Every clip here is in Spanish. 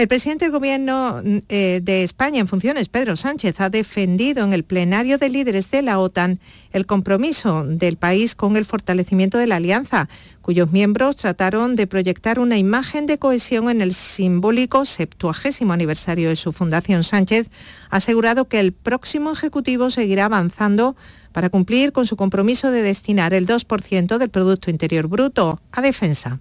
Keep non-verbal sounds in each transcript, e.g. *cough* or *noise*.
El presidente del Gobierno mm, eh, de España en funciones, Pedro Sánchez, ha defendido en el plenario de líderes de la OTAN el compromiso del país con el fortalecimiento de la alianza, cuyos miembros trataron de proyectar una imagen de cohesión en el simbólico septuagésimo aniversario de su fundación. Sánchez ha asegurado que el próximo Ejecutivo seguirá avanzando para cumplir con su compromiso de destinar el 2% del Producto Interior Bruto a defensa.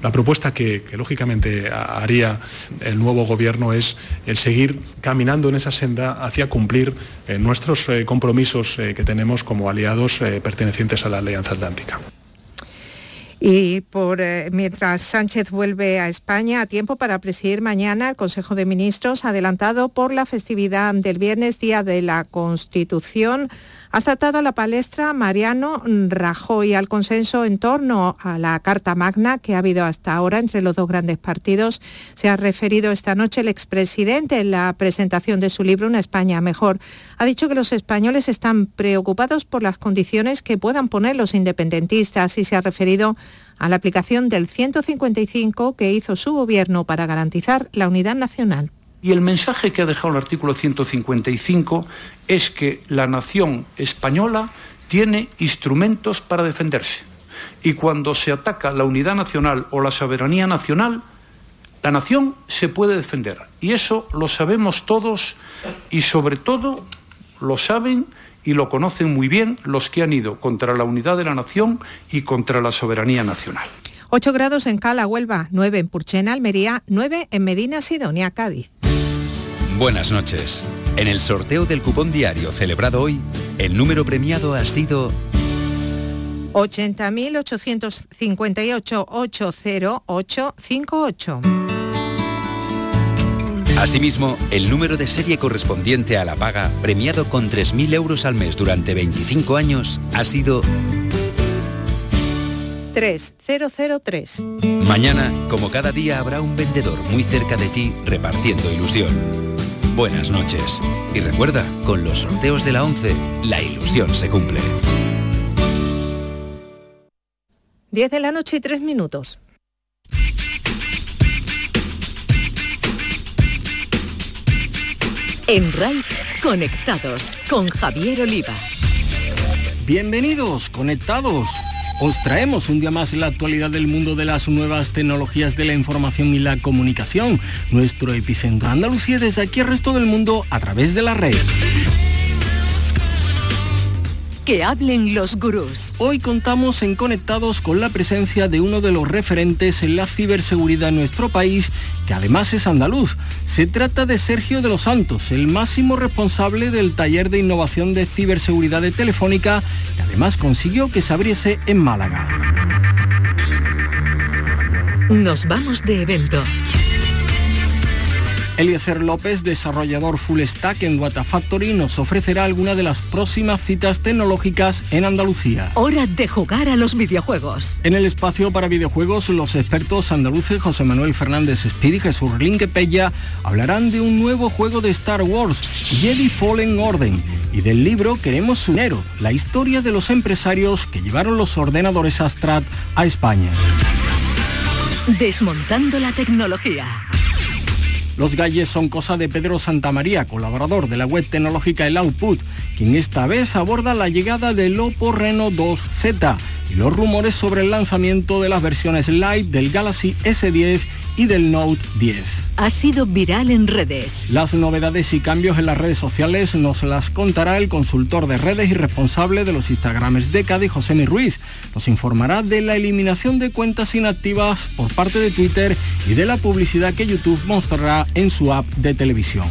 La propuesta que, lógicamente haría el nuevo gobierno es el seguir caminando en esa senda hacia cumplir eh, nuestros eh, compromisos eh, que tenemos como aliados pertenecientes a la Alianza Atlántica. Y por, mientras Sánchez vuelve a España a tiempo para presidir mañana el Consejo de Ministros, adelantado por la festividad del viernes, Día de la Constitución, ha saltado a la palestra Mariano Rajoy al consenso en torno a la Carta Magna que ha habido hasta ahora entre los dos grandes partidos. Se ha referido esta noche el expresidente en la presentación de su libro Una España mejor. Ha dicho que los españoles están preocupados por las condiciones que puedan poner los independentistas y se ha referido a la aplicación del 155 que hizo su gobierno para garantizar la unidad nacional. Y el mensaje que ha dejado el artículo 155 es que la nación española tiene instrumentos para defenderse. Y cuando se ataca la unidad nacional o la soberanía nacional, la nación se puede defender. Y eso lo sabemos todos y sobre todo lo saben y lo conocen muy bien los que han ido contra la unidad de la nación y contra la soberanía nacional. 8 grados en Cala, Huelva, 9 en Purchena, Almería, 9 en Medina, Sidonia, Cádiz. Buenas noches. En el sorteo del cupón diario celebrado hoy, el número premiado ha sido 80.858-80858. Asimismo, el número de serie correspondiente a la paga, premiado con 3.000 euros al mes durante 25 años, ha sido 3003. Mañana, como cada día, habrá un vendedor muy cerca de ti repartiendo ilusión buenas noches. Y recuerda, con los sorteos de la 11, la ilusión se cumple. 10 de la noche y 3 minutos. En RAI, conectados con Javier Oliva. Bienvenidos, conectados os traemos un día más la actualidad del mundo de las nuevas tecnologías de la información y la comunicación. Nuestro epicentro Andalucía desde aquí al resto del mundo a través de la red. Que hablen los gurús. Hoy contamos en Conectados con la presencia de uno de los referentes en la ciberseguridad en nuestro país, que además es andaluz. Se trata de Sergio de los Santos, el máximo responsable del taller de innovación de ciberseguridad de Telefónica, que además consiguió que se abriese en Málaga. Nos vamos de evento. Eliezer López, desarrollador full stack en Factory, nos ofrecerá alguna de las próximas citas tecnológicas en Andalucía. Hora de jugar a los videojuegos. En el espacio para videojuegos, los expertos andaluces José Manuel Fernández Speed y Jesús Linquepella hablarán de un nuevo juego de Star Wars, Jedi Fallen Order, y del libro Queremos su dinero, la historia de los empresarios que llevaron los ordenadores Astrat a España. Desmontando la tecnología. Los galles son cosa de Pedro Santamaría, colaborador de la web tecnológica El Output, quien esta vez aborda la llegada del Oppo Reno 2Z y los rumores sobre el lanzamiento de las versiones Lite del Galaxy S10 y del Note 10. Ha sido viral en redes. Las novedades y cambios en las redes sociales nos las contará el consultor de redes y responsable de los Instagrams de Cádiz, José Mi Ruiz. Nos informará de la eliminación de cuentas inactivas por parte de Twitter y de la publicidad que YouTube mostrará en su app de televisión.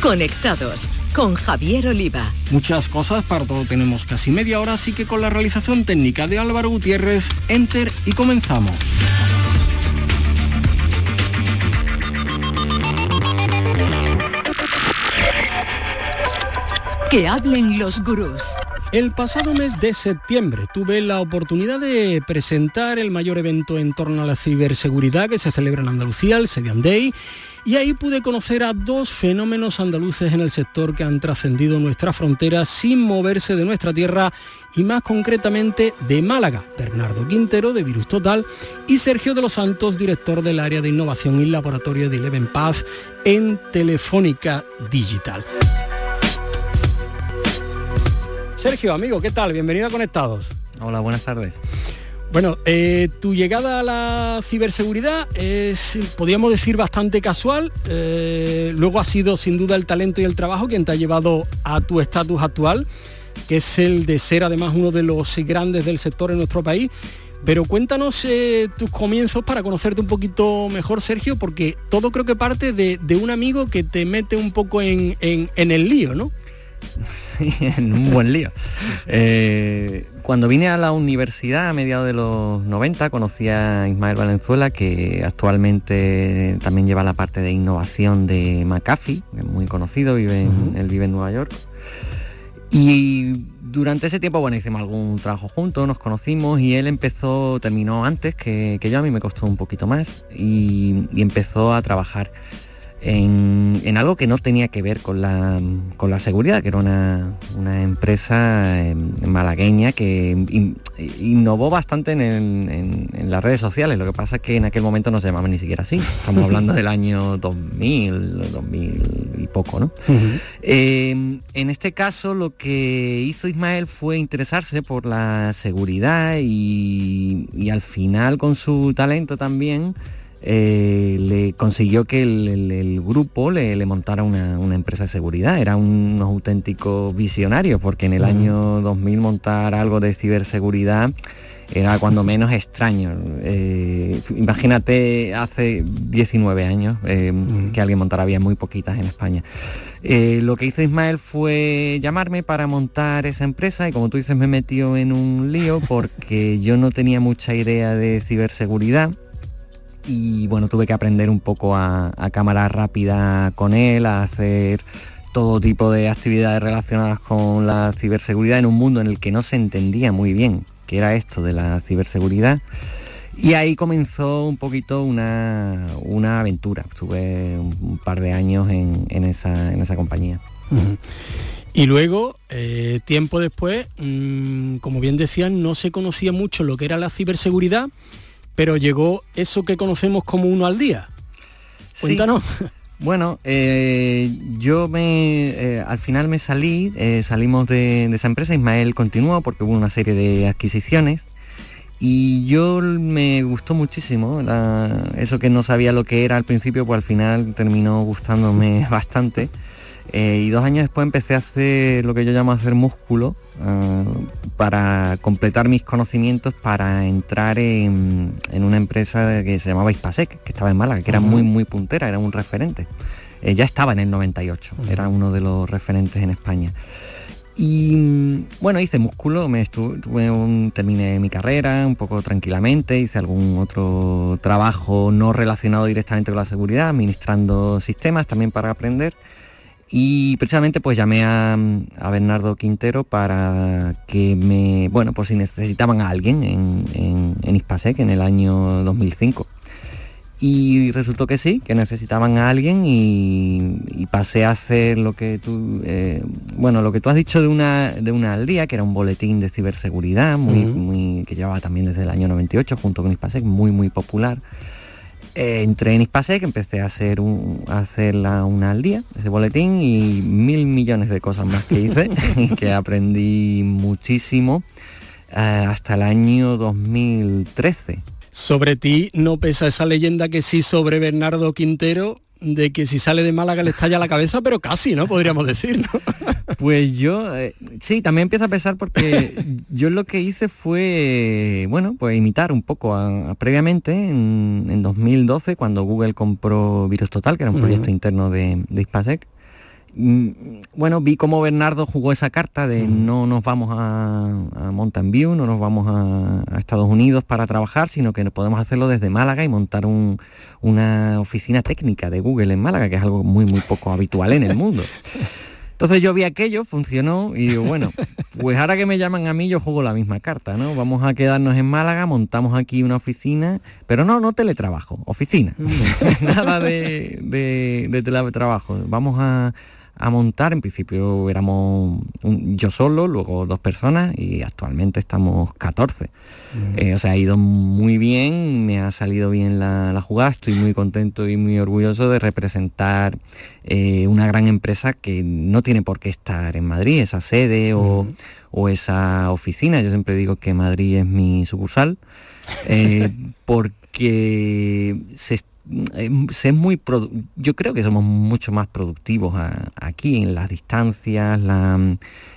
Conectados con Javier Oliva. Muchas cosas, para todo tenemos casi media hora, así que con la realización técnica de Álvaro Gutiérrez, enter y comenzamos. Que hablen los gurús. El pasado mes de septiembre tuve la oportunidad de presentar el mayor evento en torno a la ciberseguridad que se celebra en Andalucía, el Sedian Day, y ahí pude conocer a dos fenómenos andaluces en el sector que han trascendido nuestra frontera sin moverse de nuestra tierra y más concretamente de Málaga, Bernardo Quintero de Virus Total y Sergio de los Santos, director del área de innovación y laboratorio de Eleven Path en Telefónica Digital. Sergio, amigo, ¿qué tal? Bienvenido a Conectados. Hola, buenas tardes. Bueno, eh, tu llegada a la ciberseguridad es, podríamos decir, bastante casual. Eh, luego ha sido sin duda el talento y el trabajo quien te ha llevado a tu estatus actual, que es el de ser además uno de los grandes del sector en nuestro país. Pero cuéntanos eh, tus comienzos para conocerte un poquito mejor, Sergio, porque todo creo que parte de, un amigo que te mete un poco en, en el lío, ¿no? *laughs* Sí, en un buen lío. Eh, cuando vine a la universidad a mediados de los 90 conocí a Ismael Valenzuela, que actualmente también lleva la parte de innovación de McAfee, que es muy conocido, vive él vive en Nueva York. Y durante ese tiempo, bueno, hicimos algún trabajo juntos, nos conocimos y él empezó, terminó antes que, yo, a mí me costó un poquito más, y empezó a trabajar en, algo que no tenía que ver con la, con la seguridad, que era una, empresa em, malagueña que innovó bastante en, las redes sociales. Lo que pasa es que en aquel momento no se llamaba ni siquiera así. Estamos hablando del año 2000, 2000 y poco, ¿no? Em, en este caso lo que hizo Ismael fue interesarse por la seguridad y, y al final con su talento también eh, le consiguió que el, grupo le, montara una, empresa de seguridad. Era unos auténticos visionarios, porque en el año 2000 montar algo de ciberseguridad era cuando menos extraño. Eh, imagínate hace 19 años eh, que alguien montara bien muy poquitas en España. lo que hizo Ismael fue llamarme para montar esa empresa y como tú dices me metió en un lío porque yo no tenía mucha idea de ciberseguridad y bueno, tuve que aprender un poco a, cámara rápida con él, a hacer todo tipo de actividades relacionadas con la ciberseguridad en un mundo en el que no se entendía muy bien qué era esto de la ciberseguridad. Y ahí comenzó un poquito una, aventura. Estuve un, par de años en, esa, compañía. Y luego, eh, tiempo después, mm, como bien decían, no se conocía mucho lo que era la ciberseguridad pero llegó eso que conocemos como uno al día. Cuéntanos. Bueno, eh, yo me eh, al final me salí, eh, salimos de, esa empresa, Ismael continuó porque hubo una serie de adquisiciones y yo me gustó muchísimo, eso que no sabía lo que era al principio, pues al final terminó gustándome *laughs* bastante. Y dos años después empecé a hacer lo que yo llamo hacer músculo, eh, para completar mis conocimientos para entrar en, una empresa que se llamaba Ispasec, que estaba en Málaga, que era muy, muy puntera, era un referente. Eh, ya estaba en el 98, era uno de los referentes en España. Y bueno, hice músculo, me estuve, terminé mi carrera un poco tranquilamente, hice algún otro trabajo no relacionado directamente con la seguridad, administrando sistemas también para aprender. Y precisamente pues llamé a, Bernardo Quintero para que me, bueno, por si necesitaban a alguien en, en, en Ispasec en el año 2005. Y resultó que sí, que necesitaban a alguien y, pasé a hacer lo que tú, eh, bueno, lo que tú has dicho de una, de una al día, que era un boletín de ciberseguridad, muy, muy, que llevaba también desde el año 98 junto con Ispasec, muy, muy popular. Eh, entré en Ispasec, empecé a hacer, un, a una al día, ese boletín, y mil millones de cosas más que hice, *laughs* y que aprendí muchísimo eh, hasta el año 2013. Sobre ti no pesa esa leyenda que sí sobre Bernardo Quintero, de que si sale de Málaga le estalla la cabeza, pero casi, ¿no? Podríamos decir, ¿no? *laughs* Pues yo, eh, sí, también empieza a pesar porque *laughs* yo lo que hice fue, bueno, pues imitar un poco previamente, en, 2012, cuando Google compró Virus Total, que era un proyecto interno de, de Ispasec, mm, bueno, vi cómo Bernardo jugó esa carta de no nos vamos a, Mountain View, no nos vamos a, Estados Unidos para trabajar, sino que podemos hacerlo desde Málaga y montar una oficina técnica de Google en Málaga, que es algo muy, muy poco habitual en el mundo. *laughs* Entonces yo vi aquello, funcionó y digo, bueno, *laughs* pues ahora que me llaman a mí yo juego la misma carta, ¿no? Vamos a quedarnos en Málaga, montamos aquí una oficina, pero no, no teletrabajo, oficina, *laughs* nada de, de teletrabajo. Vamos a, a montar. En principio éramos yo solo, luego dos personas y actualmente estamos 14. Eh, o sea, ha ido muy bien, me ha salido bien la, jugada, estoy muy contento y muy orgulloso de representar eh, una gran empresa que no tiene por qué estar en Madrid, esa sede o, o esa oficina. Yo siempre digo que Madrid es mi sucursal. Eh, *laughs* porque se eh, es muy yo creo que somos mucho más productivos aquí en las distancias,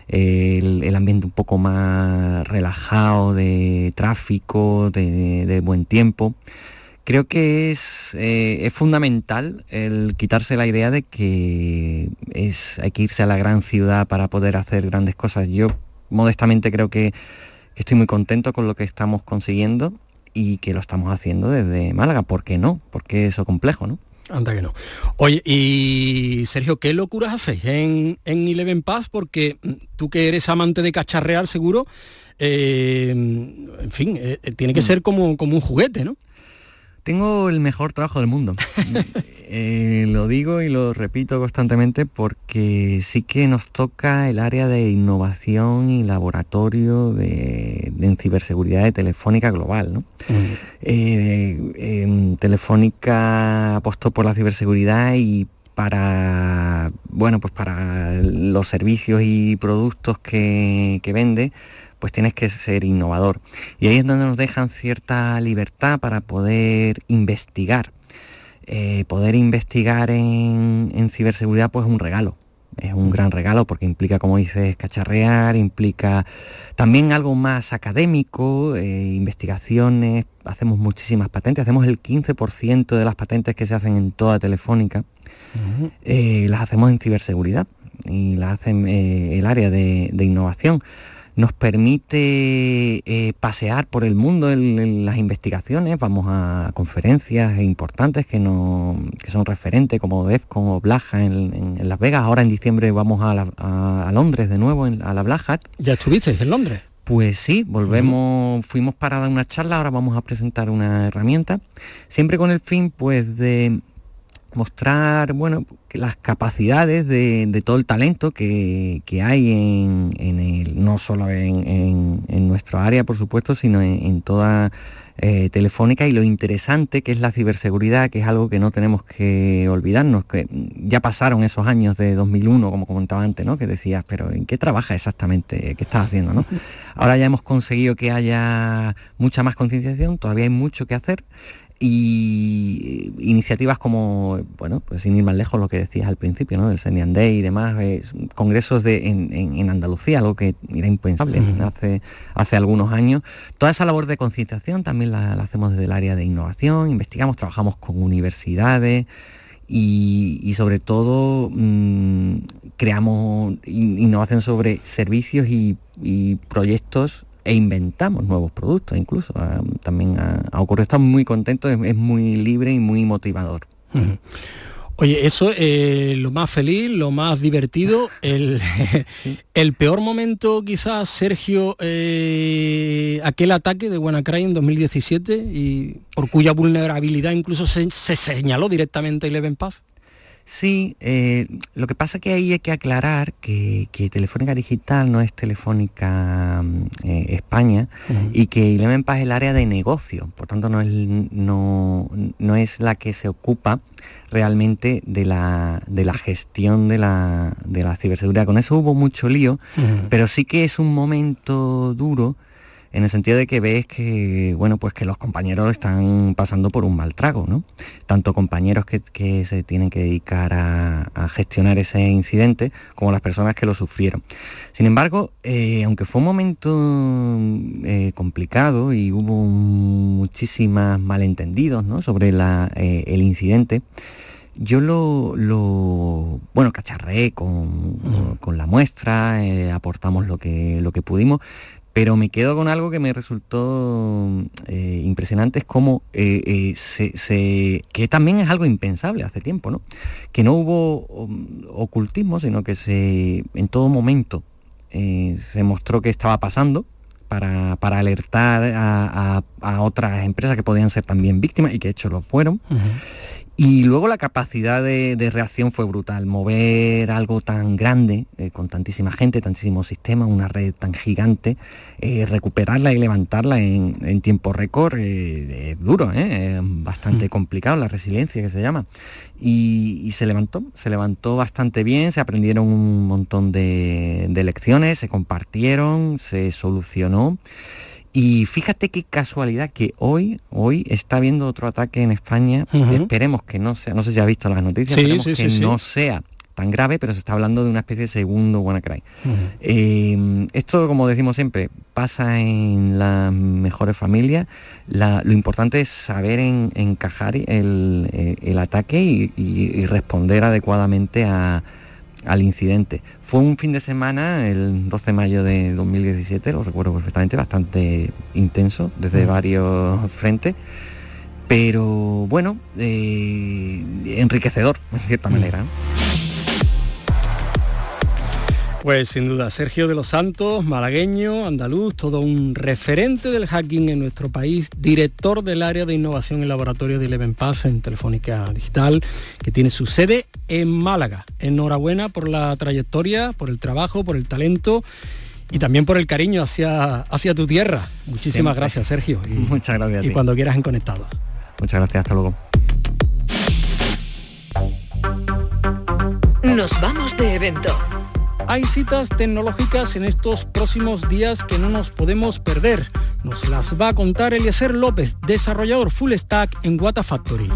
el, ambiente un poco más relajado de tráfico, de, buen tiempo. Creo que es, eh, es, fundamental el quitarse la idea de que es, hay que irse a la gran ciudad para poder hacer grandes cosas. Yo modestamente creo que estoy muy contento con lo que estamos consiguiendo y que lo estamos haciendo desde Málaga. ¿Por qué no? Porque eso complejo, ¿no? Anda que no. Oye, y Sergio, ¿qué locuras hacéis en, en Eleven Pass? Porque mm, tú que eres amante de cacharrear seguro, eh, en fin, eh, eh, tiene que mm. ser como, como un juguete, ¿no? Tengo el mejor trabajo del mundo. *laughs* Eh, lo digo y lo repito constantemente porque sí que nos toca el área de innovación y laboratorio de, ciberseguridad de Telefónica Global. ¿no? Eh, em, Telefónica apostó por la ciberseguridad y para bueno pues para los servicios y productos que, que vende pues tienes que ser innovador. Y ahí es donde nos dejan cierta libertad para poder investigar. Eh, poder investigar en, ciberseguridad pues es un regalo. Es un gran regalo porque implica, como dices, cacharrear, implica también algo más académico, eh, investigaciones, hacemos muchísimas patentes, hacemos el 15% de las patentes que se hacen en toda Telefónica, eh, las hacemos en ciberseguridad y las hacen el área de innovación nos permite eh, pasear por el mundo en, las investigaciones, vamos a conferencias importantes que, no, son referentes como DEFCON o Blaja en, Las Vegas, ahora en diciembre vamos a, Londres de nuevo, a la Black ¿Ya estuviste en Londres? Pues sí, volvemos, fuimos para dar una charla, ahora vamos a presentar una herramienta, siempre con el fin pues de mostrar bueno, las capacidades de, todo el talento que, hay en, el, no solo en, en, nuestro área, por supuesto, sino en, toda eh, Telefónica y lo interesante que es la ciberseguridad, que es algo que no tenemos que olvidarnos, que ya pasaron esos años de 2001, como comentaba antes, ¿no? que decías, pero ¿en qué trabaja exactamente? ¿Qué estás haciendo? ¿no? Ahora ya hemos conseguido que haya mucha más concienciación, todavía hay mucho que hacer y iniciativas como, bueno, pues sin ir más lejos lo que decías al principio, ¿no? El Senian Day y demás, eh, congresos de, en, Andalucía, algo que era impensable hace, hace algunos años. Toda esa labor de concienciación también la, hacemos desde el área de innovación, investigamos, trabajamos con universidades y, sobre todo mm, creamos innovación sobre servicios y, y proyectos e inventamos nuevos productos incluso. Ah, también ha, ocurrido, estamos muy contentos, es, muy libre y muy motivador. Oye, eso es eh, lo más feliz, lo más divertido, el, *laughs* el peor momento quizás, Sergio, eh, aquel ataque de WannaCry en 2017 y por cuya vulnerabilidad incluso se, señaló directamente Eleven Path. Sí, eh, lo que pasa que ahí hay que aclarar que, Telefónica Digital no es Telefónica mm, eh, España y que Eleven es el área de negocio, por tanto no es, no, no es la que se ocupa realmente de la, de la gestión de la, de la ciberseguridad. Con eso hubo mucho lío, pero sí que es un momento duro en el sentido de que ves que, bueno, pues que los compañeros están pasando por un mal trago, ¿no? Tanto compañeros que, se tienen que dedicar a, gestionar ese incidente, como las personas que lo sufrieron. Sin embargo, eh, aunque fue un momento eh, complicado y hubo muchísimas malentendidos ¿no? sobre eh, el incidente, yo lo, bueno, cacharré con, con la muestra, aportamos lo que, lo que pudimos, Pero me quedo con algo que me resultó eh, impresionante, es como eh, se, que también es algo impensable hace tiempo, ¿no? Que no hubo um, ocultismo, sino que se en todo momento se mostró que estaba pasando para, alertar a, otras empresas que podían ser también víctimas y que de hecho lo fueron. Y luego la capacidad de, reacción fue brutal. Mover algo tan grande, eh, con tantísima gente, tantísimos sistemas, una red tan gigante, eh, recuperarla y levantarla en, tiempo récord eh, es duro, es bastante mm. complicado, la resiliencia que se llama. Y, se levantó, se levantó bastante bien, se aprendieron un montón de, de lecciones, se compartieron, se solucionó. Y fíjate qué casualidad que hoy, hoy está habiendo otro ataque en España. Esperemos que no sea, no sé si has visto las noticias, esperemos que no sea tan grave, pero se está hablando de una especie de segundo WannaCry. Eh, esto, como decimos siempre, pasa en las mejores familias. lo importante es saber encajar el, eh, ataque y responder adecuadamente a, al incidente. Fue un fin de semana, el 12 de mayo de 2017, lo recuerdo perfectamente, bastante intenso desde varios frentes, pero bueno, eh, enriquecedor en cierta manera. Pues sin duda, Sergio de los Santos, malagueño, andaluz, todo un referente del hacking en nuestro país, director del área de innovación y laboratorio de Eleven Pass en Telefónica Digital, que tiene su sede en Málaga. Enhorabuena por la trayectoria, por el trabajo, por el talento y también por el cariño hacia, hacia tu tierra. Muchísimas gracias, Sergio. Y, Muchas gracias. Y cuando quieras en Conectados. Muchas gracias, hasta luego. Nos vamos de evento. Hay citas tecnológicas en estos próximos días que no nos podemos perder. Nos las va a contar Eliezer López, desarrollador full stack en Wata Factory.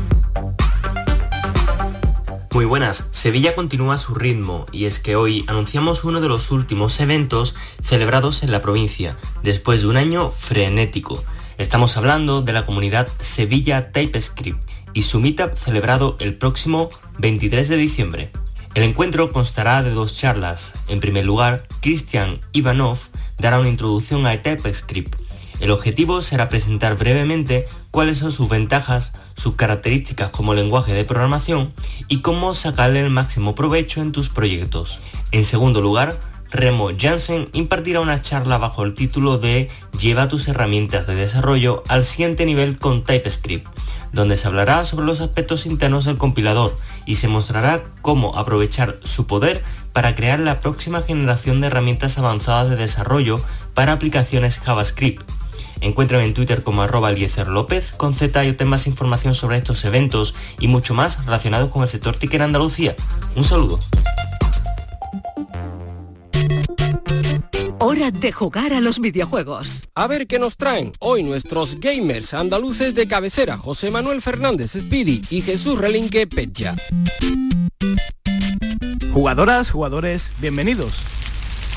Muy buenas, Sevilla continúa su ritmo y es que hoy anunciamos uno de los últimos eventos celebrados en la provincia, después de un año frenético. Estamos hablando de la comunidad Sevilla TypeScript y su meetup celebrado el próximo 23 de diciembre. El encuentro constará de dos charlas. En primer lugar, Christian Ivanov dará una introducción a TypeScript. El objetivo será presentar brevemente cuáles son sus ventajas, sus características como lenguaje de programación y cómo sacarle el máximo provecho en tus proyectos. En segundo lugar, Remo Jansen impartirá una charla bajo el título de Lleva tus herramientas de desarrollo al siguiente nivel con TypeScript, donde se hablará sobre los aspectos internos del compilador y se mostrará cómo aprovechar su poder para crear la próxima generación de herramientas avanzadas de desarrollo para aplicaciones JavaScript. Encuéntrame en Twitter como arroba López con Z y obtén más información sobre estos eventos y mucho más relacionados con el sector TIC en Andalucía. Un saludo. Hora de jugar a los videojuegos. A ver qué nos traen hoy nuestros gamers andaluces de cabecera, José Manuel Fernández Speedy y Jesús Relinque Pecha. Jugadoras, jugadores, bienvenidos.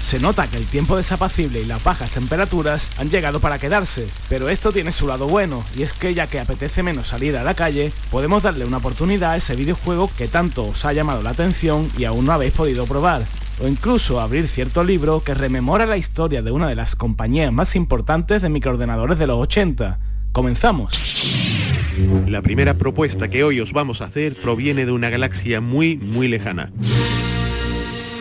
Se nota que el tiempo desapacible y las bajas temperaturas han llegado para quedarse, pero esto tiene su lado bueno, y es que ya que apetece menos salir a la calle, podemos darle una oportunidad a ese videojuego que tanto os ha llamado la atención y aún no habéis podido probar o incluso abrir cierto libro que rememora la historia de una de las compañías más importantes de microordenadores de los 80. Comenzamos. La primera propuesta que hoy os vamos a hacer proviene de una galaxia muy, muy lejana.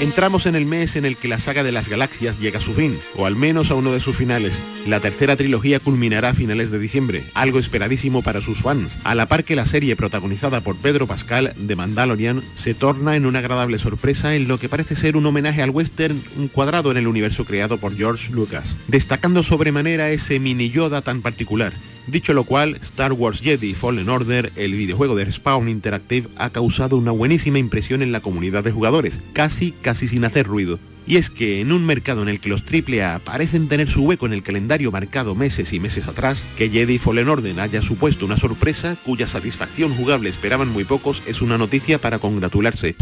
Entramos en el mes en el que la saga de las galaxias llega a su fin, o al menos a uno de sus finales. La tercera trilogía culminará a finales de diciembre, algo esperadísimo para sus fans, a la par que la serie protagonizada por Pedro Pascal de Mandalorian se torna en una agradable sorpresa en lo que parece ser un homenaje al western cuadrado en el universo creado por George Lucas, destacando sobremanera ese mini Yoda tan particular, Dicho lo cual, Star Wars Jedi Fallen Order, el videojuego de Respawn Interactive, ha causado una buenísima impresión en la comunidad de jugadores, casi casi sin hacer ruido. Y es que en un mercado en el que los AAA parecen tener su hueco en el calendario marcado meses y meses atrás, que Jedi Fallen Order haya supuesto una sorpresa cuya satisfacción jugable esperaban muy pocos es una noticia para congratularse.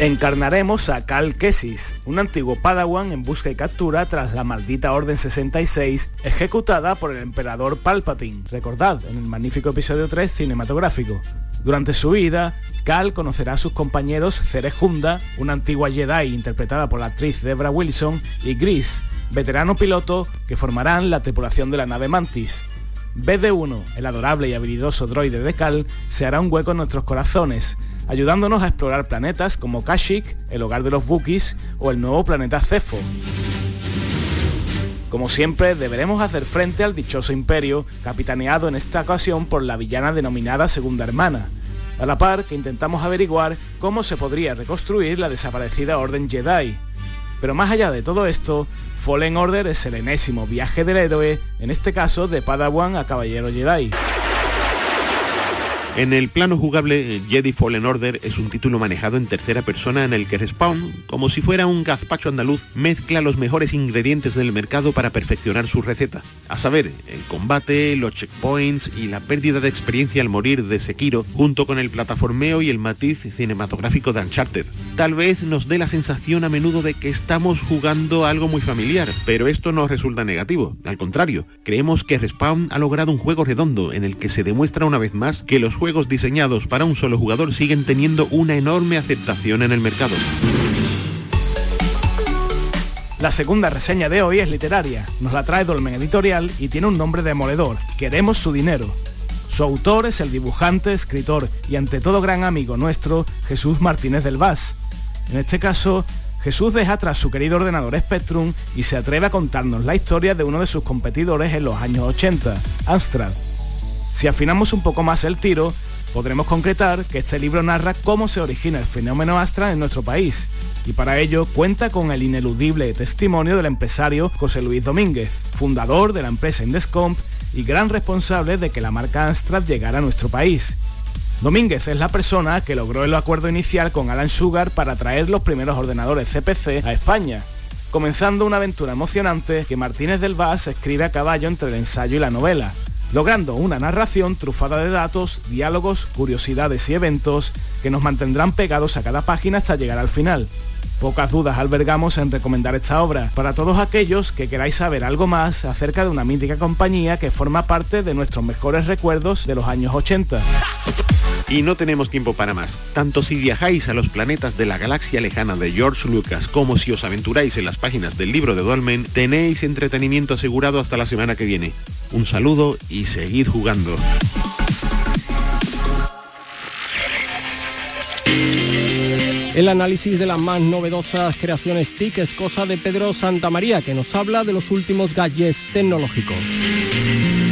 Encarnaremos a Cal Kessis, un antiguo Padawan en busca y captura tras la maldita Orden 66 ejecutada por el emperador Palpatine, recordad, en el magnífico episodio 3 cinematográfico. Durante su vida, Cal conocerá a sus compañeros Cerejunda, una antigua Jedi interpretada por la actriz Debra Wilson, y Gris, veterano piloto que formarán la tripulación de la nave Mantis. BD-1, el adorable y habilidoso droide de Cal, se hará un hueco en nuestros corazones, ayudándonos a explorar planetas como Kashyyyk, el hogar de los Wookiees, o el nuevo planeta Cefo. Como siempre, deberemos hacer frente al dichoso imperio, capitaneado en esta ocasión por la villana denominada Segunda Hermana, a la par que intentamos averiguar cómo se podría reconstruir la desaparecida Orden Jedi. Pero más allá de todo esto, Fallen Order es el enésimo viaje del héroe, en este caso de Padawan a Caballero Jedi. En el plano jugable, Jedi Fallen Order es un título manejado en tercera persona en el que Respawn, como si fuera un gazpacho andaluz, mezcla los mejores ingredientes del mercado para perfeccionar su receta. A saber, el combate, los checkpoints y la pérdida de experiencia al morir de Sekiro, junto con el plataformeo y el matiz cinematográfico de Uncharted. Tal vez nos dé la sensación a menudo de que estamos jugando algo muy familiar, pero esto no resulta negativo. Al contrario, creemos que Respawn ha logrado un juego redondo en el que se demuestra una vez más que los diseñados para un solo jugador siguen teniendo una enorme aceptación en el mercado. La segunda reseña de hoy es literaria, nos la trae Dolmen Editorial y tiene un nombre demoledor, Queremos su dinero. Su autor es el dibujante, escritor y ante todo gran amigo nuestro, Jesús Martínez del Vaz. En este caso, Jesús deja atrás su querido ordenador Spectrum y se atreve a contarnos la historia de uno de sus competidores en los años 80, Amstrad. Si afinamos un poco más el tiro, podremos concretar que este libro narra cómo se origina el fenómeno Astra en nuestro país, y para ello cuenta con el ineludible testimonio del empresario José Luis Domínguez, fundador de la empresa Indescomp y gran responsable de que la marca Amstrad llegara a nuestro país. Domínguez es la persona que logró el acuerdo inicial con Alan Sugar para traer los primeros ordenadores CPC a España, comenzando una aventura emocionante que Martínez del Vaz escribe a caballo entre el ensayo y la novela, logrando una narración trufada de datos, diálogos, curiosidades y eventos que nos mantendrán pegados a cada página hasta llegar al final. Pocas dudas albergamos en recomendar esta obra para todos aquellos que queráis saber algo más acerca de una mítica compañía que forma parte de nuestros mejores recuerdos de los años 80. Y no tenemos tiempo para más. Tanto si viajáis a los planetas de la galaxia lejana de George Lucas como si os aventuráis en las páginas del libro de Dolmen, tenéis entretenimiento asegurado hasta la semana que viene. Un saludo y seguid jugando. El análisis de las más novedosas creaciones TIC es cosa de Pedro Santamaría, que nos habla de los últimos gadgets tecnológicos.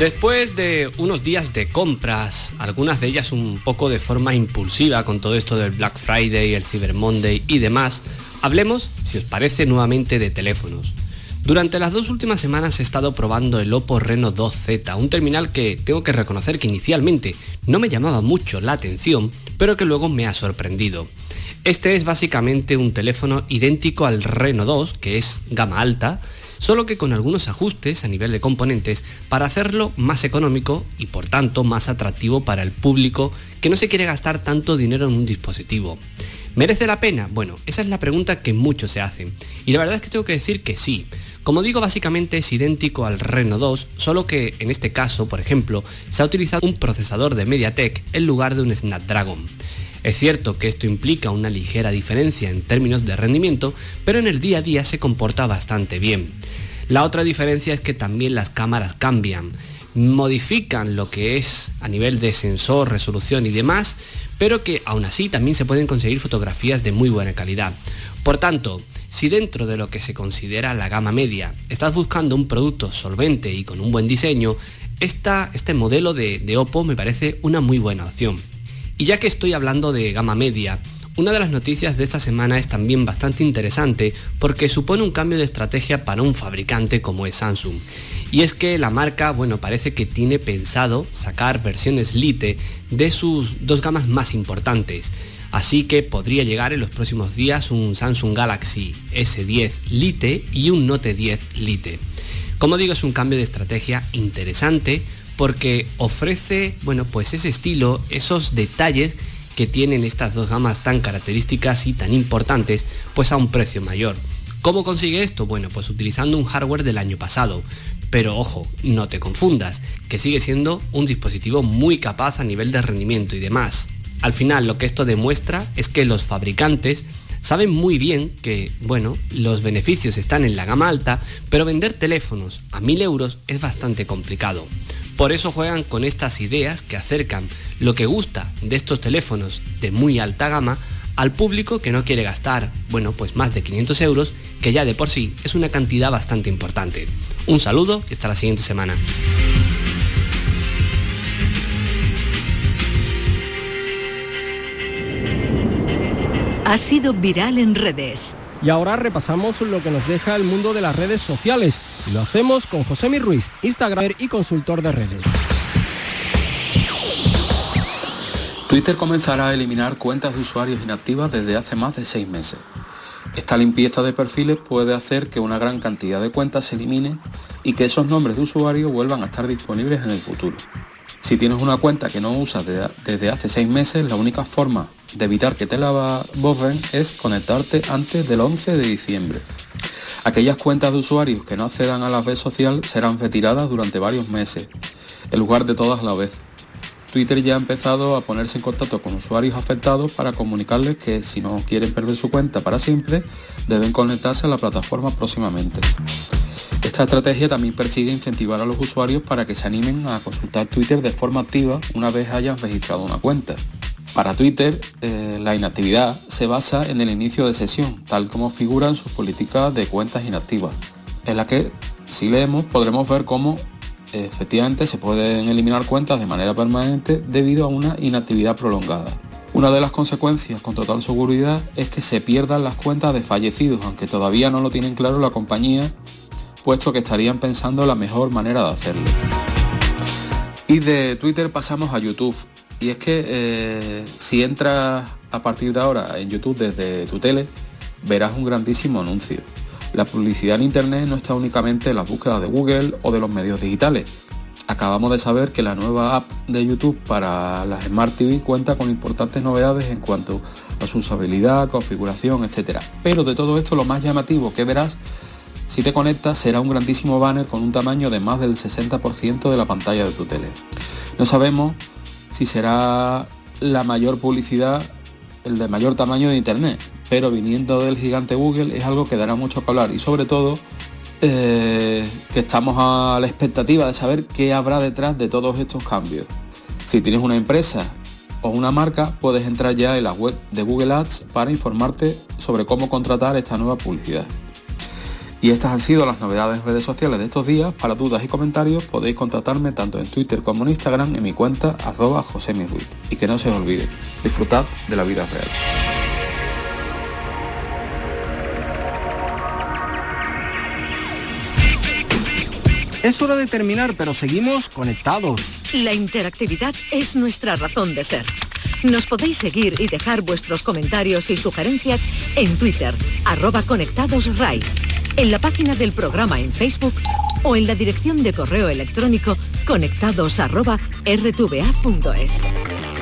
Después de unos días de compras, algunas de ellas un poco de forma impulsiva con todo esto del Black Friday, el Cyber Monday y demás, hablemos, si os parece, nuevamente de teléfonos. Durante las dos últimas semanas he estado probando el Oppo Reno 2Z, un terminal que tengo que reconocer que inicialmente no me llamaba mucho la atención, pero que luego me ha sorprendido. Este es básicamente un teléfono idéntico al Reno 2, que es gama alta, solo que con algunos ajustes a nivel de componentes para hacerlo más económico y por tanto más atractivo para el público que no se quiere gastar tanto dinero en un dispositivo. ¿Merece la pena? Bueno, esa es la pregunta que muchos se hacen. Y la verdad es que tengo que decir que sí. Como digo, básicamente es idéntico al Reno 2, solo que en este caso, por ejemplo, se ha utilizado un procesador de MediaTek en lugar de un Snapdragon. Es cierto que esto implica una ligera diferencia en términos de rendimiento, pero en el día a día se comporta bastante bien. La otra diferencia es que también las cámaras cambian, modifican lo que es a nivel de sensor, resolución y demás, pero que aún así también se pueden conseguir fotografías de muy buena calidad. Por tanto, si dentro de lo que se considera la gama media estás buscando un producto solvente y con un buen diseño, este modelo de, Oppo me parece una muy buena opción. Y ya que estoy hablando de gama media, una de las noticias de esta semana es también bastante interesante porque supone un cambio de estrategia para un fabricante como es Samsung. Y es que la marca, bueno, parece que tiene pensado sacar versiones Lite de sus dos gamas más importantes. Así que podría llegar en los próximos días un Samsung Galaxy S10 Lite y un Note 10 Lite. Como digo, es un cambio de estrategia interesante porque ofrece, bueno, pues ese estilo, esos detalles que tienen estas dos gamas tan características y tan importantes, pues a un precio mayor. ¿Cómo consigue esto? Bueno, pues utilizando un hardware del año pasado. Pero ojo, no te confundas, que sigue siendo un dispositivo muy capaz a nivel de rendimiento y demás. Al final lo que esto demuestra es que los fabricantes saben muy bien que, bueno, los beneficios están en la gama alta, pero vender teléfonos a 1000 euros es bastante complicado. Por eso juegan con estas ideas que acercan lo que gusta de estos teléfonos de muy alta gama al público que no quiere gastar, bueno, pues más de 500 euros, que ya de por sí es una cantidad bastante importante. Un saludo y hasta la siguiente semana. Ha sido viral en redes. Y ahora repasamos lo que nos deja el mundo de las redes sociales. Lo hacemos con José Mi Ruiz, Instagramer y consultor de redes. Twitter comenzará a eliminar cuentas de usuarios inactivas desde hace más de seis meses. Esta limpieza de perfiles puede hacer que una gran cantidad de cuentas se elimine y que esos nombres de usuario vuelvan a estar disponibles en el futuro. Si tienes una cuenta que no usas desde hace seis meses, la única forma de evitar que te la borren es conectarte antes del 11 de diciembre. Aquellas cuentas de usuarios que no accedan a la red social serán retiradas durante varios meses, en lugar de todas a la vez. Twitter ya ha empezado a ponerse en contacto con usuarios afectados para comunicarles que si no quieren perder su cuenta para siempre, deben conectarse a la plataforma próximamente. Esta estrategia también persigue incentivar a los usuarios para que se animen a consultar Twitter de forma activa una vez hayan registrado una cuenta. Para Twitter, eh, la inactividad se basa en el inicio de sesión, tal como figura en sus políticas de cuentas inactivas, en la que, si leemos, podremos ver cómo efectivamente se pueden eliminar cuentas de manera permanente debido a una inactividad prolongada. Una de las consecuencias con total seguridad es que se pierdan las cuentas de fallecidos, aunque todavía no lo tienen claro la compañía, puesto que estarían pensando la mejor manera de hacerlo. Y de Twitter pasamos a YouTube. Y es que eh, si entras a partir de ahora en YouTube desde tu tele, verás un grandísimo anuncio. La publicidad en Internet no está únicamente en las búsquedas de Google o de los medios digitales. Acabamos de saber que la nueva app de YouTube para las Smart TV cuenta con importantes novedades en cuanto a su usabilidad, configuración, etc. Pero de todo esto lo más llamativo que verás si te conectas será un grandísimo banner con un tamaño de más del 60% de la pantalla de tu tele. No sabemos si será la mayor publicidad, el de mayor tamaño de Internet, pero viniendo del gigante Google es algo que dará mucho que hablar y sobre todo eh, que estamos a la expectativa de saber qué habrá detrás de todos estos cambios. Si tienes una empresa o una marca, puedes entrar ya en la web de Google Ads para informarte sobre cómo contratar esta nueva publicidad. Y estas han sido las novedades en redes sociales de estos días. Para dudas y comentarios podéis contactarme tanto en Twitter como en Instagram en mi cuenta arroba Y que no se os olvide, disfrutad de la vida real. Es hora de terminar, pero seguimos conectados. La interactividad es nuestra razón de ser. Nos podéis seguir y dejar vuestros comentarios y sugerencias en Twitter, arroba conectadosRai, en la página del programa en Facebook o en la dirección de correo electrónico conectados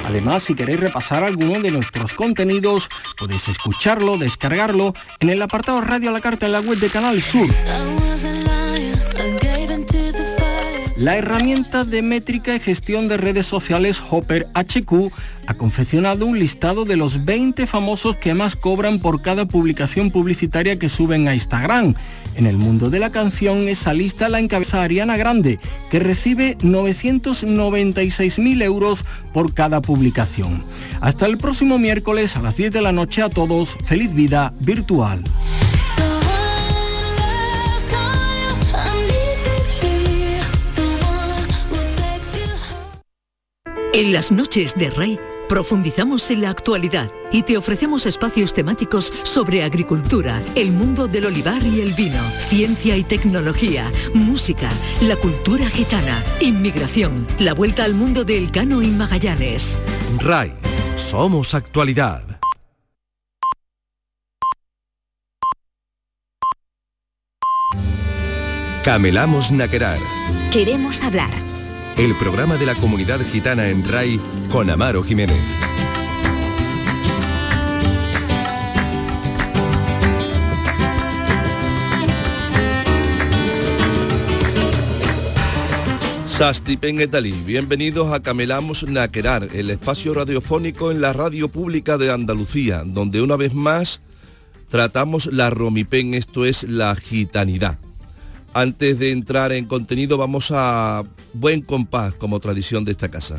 Además, si queréis repasar alguno de nuestros contenidos, podéis escucharlo, descargarlo en el apartado Radio a la Carta en la web de Canal Sur. La herramienta de métrica y gestión de redes sociales Hopper HQ ha confeccionado un listado de los 20 famosos que más cobran por cada publicación publicitaria que suben a Instagram. En el mundo de la canción esa lista la encabeza Ariana Grande, que recibe 996.000 euros por cada publicación. Hasta el próximo miércoles a las 10 de la noche a todos, feliz vida virtual. En las noches de Rey profundizamos en la actualidad y te ofrecemos espacios temáticos sobre agricultura, el mundo del olivar y el vino, ciencia y tecnología, música, la cultura gitana, inmigración, la vuelta al mundo de Elcano y Magallanes. RAI, somos actualidad. Camelamos Naquerar. Queremos hablar el programa de la comunidad gitana en RAI con Amaro Jiménez. Sastipen etalí, bienvenidos a Camelamos Naquerar, el espacio radiofónico en la radio pública de Andalucía, donde una vez más tratamos la romipén, esto es la gitanidad. Antes de entrar en contenido vamos a buen compás como tradición de esta casa.